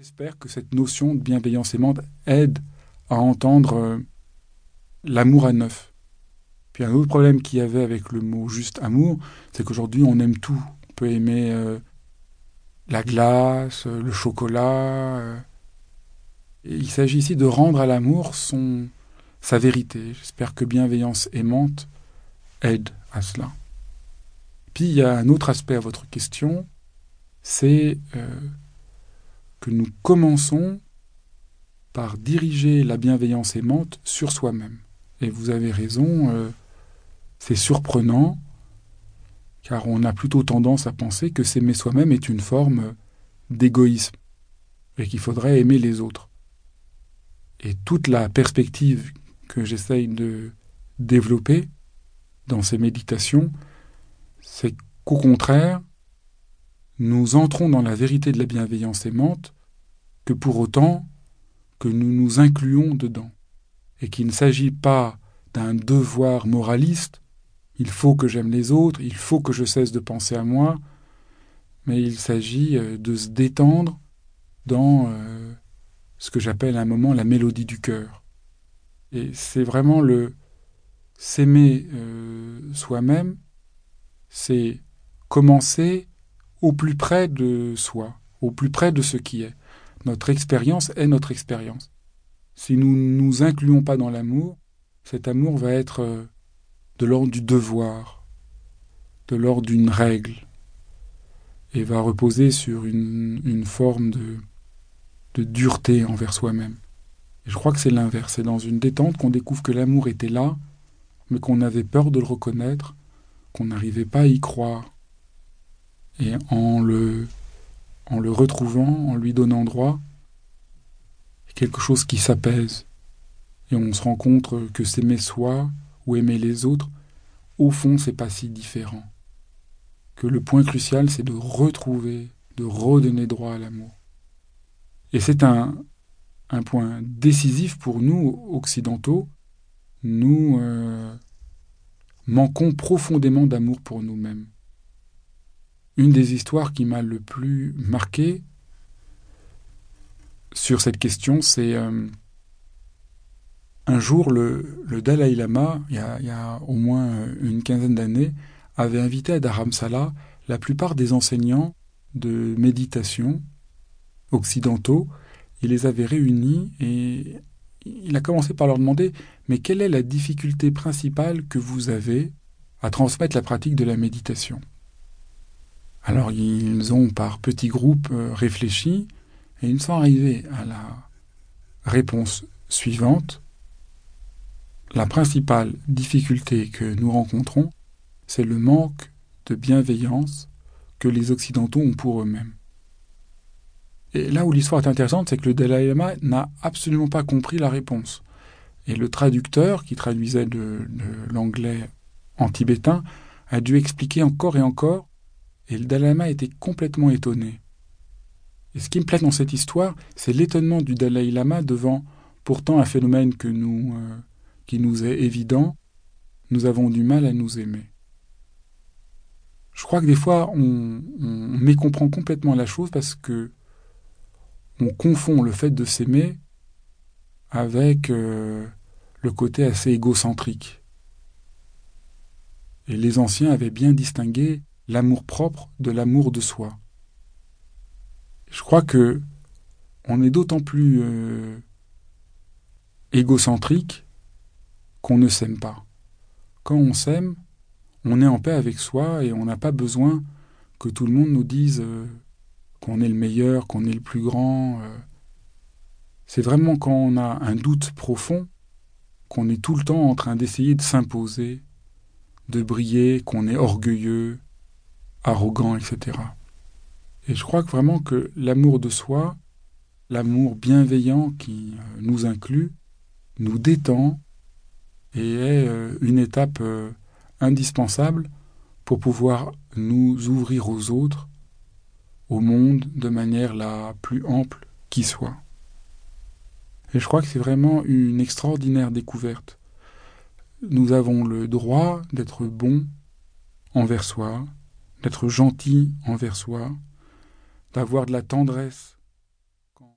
J'espère que cette notion de bienveillance aimante aide à entendre euh, l'amour à neuf. Puis un autre problème qu'il y avait avec le mot juste amour, c'est qu'aujourd'hui on aime tout. On peut aimer euh, la glace, euh, le chocolat. il s'agit ici de rendre à l'amour son sa vérité. J'espère que bienveillance aimante aide à cela. Puis il y a un autre aspect à votre question, c'est que nous commençons par diriger la bienveillance aimante sur soi-même. Et vous avez raison, euh, c'est surprenant, car on a plutôt tendance à penser que s'aimer soi-même est une forme d'égoïsme, et qu'il faudrait aimer les autres. Et toute la perspective que j'essaye de développer dans ces méditations, c'est qu'au contraire, nous entrons dans la vérité de la bienveillance aimante que pour autant que nous nous incluons dedans, et qu'il ne s'agit pas d'un devoir moraliste, il faut que j'aime les autres, il faut que je cesse de penser à moi, mais il s'agit euh, de se détendre dans euh, ce que j'appelle à un moment la mélodie du cœur. Et c'est vraiment le s'aimer euh, soi-même, c'est commencer au plus près de soi, au plus près de ce qui est. Notre expérience est notre expérience. Si nous ne nous incluons pas dans l'amour, cet amour va être euh, de l'ordre du devoir, de l'ordre d'une règle, et va reposer sur une, forme de, dureté envers soi-même. Je crois que c'est l'inverse. C'est dans une détente qu'on découvre que l'amour était là, mais qu'on avait peur de le reconnaître, qu'on n'arrivait pas à y croire, et en le, retrouvant, en lui donnant droit, quelque chose qui s'apaise. Et on se rend compte que s'aimer soi ou aimer les autres, au fond, c'est pas si différent. Que le point crucial, c'est de retrouver, de redonner droit à l'amour. Et c'est un, un point décisif pour nous, occidentaux. Nous euh, manquons profondément d'amour pour nous-mêmes. Une des histoires qui m'a le plus marqué sur cette question, c'est euh, un jour le, Dalai Lama, il y, a, au moins une quinzaine d'années, avait invité à Dharamsala la plupart des enseignants de méditation occidentaux. Il les avait réunis et il a commencé par leur demander Mais quelle est la difficulté principale que vous avez à transmettre la pratique de la méditation? Alors ils ont par petits groupes euh, réfléchi et ils sont arrivés à la réponse suivante. La principale difficulté que nous rencontrons, c'est le manque de bienveillance que les Occidentaux ont pour eux-mêmes. Et là où l'histoire est intéressante, c'est que le Dalai Lama n'a absolument pas compris la réponse. Et le traducteur, qui traduisait de, de l'anglais en tibétain, a dû expliquer encore et encore et le Dalai Lama était complètement étonné. Et ce qui me plaît dans cette histoire, c'est l'étonnement du Dalai Lama devant pourtant un phénomène euh, qui nous est évident. Nous avons du mal à nous aimer. Je crois que des fois, on, mécomprend complètement la chose parce que on confond le fait de s'aimer avec euh, le côté assez égocentrique. Et les anciens avaient bien distingué l'amour propre de l'amour de soi. Je crois que on est d'autant plus euh, égocentrique qu'on ne s'aime pas. Quand on s'aime, on est en paix avec soi et on n'a pas besoin que tout le monde nous dise euh, qu'on est le meilleur, qu'on est le plus grand. Euh. C'est vraiment quand on a un doute profond qu'on est tout le temps en train d'essayer de s'imposer, de briller, qu'on est orgueilleux, arrogant, etc. Et je crois que vraiment que l'amour de soi, l'amour bienveillant qui euh, nous inclut, nous détend et est euh, une étape euh, indispensable pour pouvoir nous ouvrir aux autres, au monde, de manière la plus ample qui soit. Et je crois que c'est vraiment une extraordinaire découverte. Nous avons le droit d'être bons envers soi, d'être gentil envers soi, d'avoir de la tendresse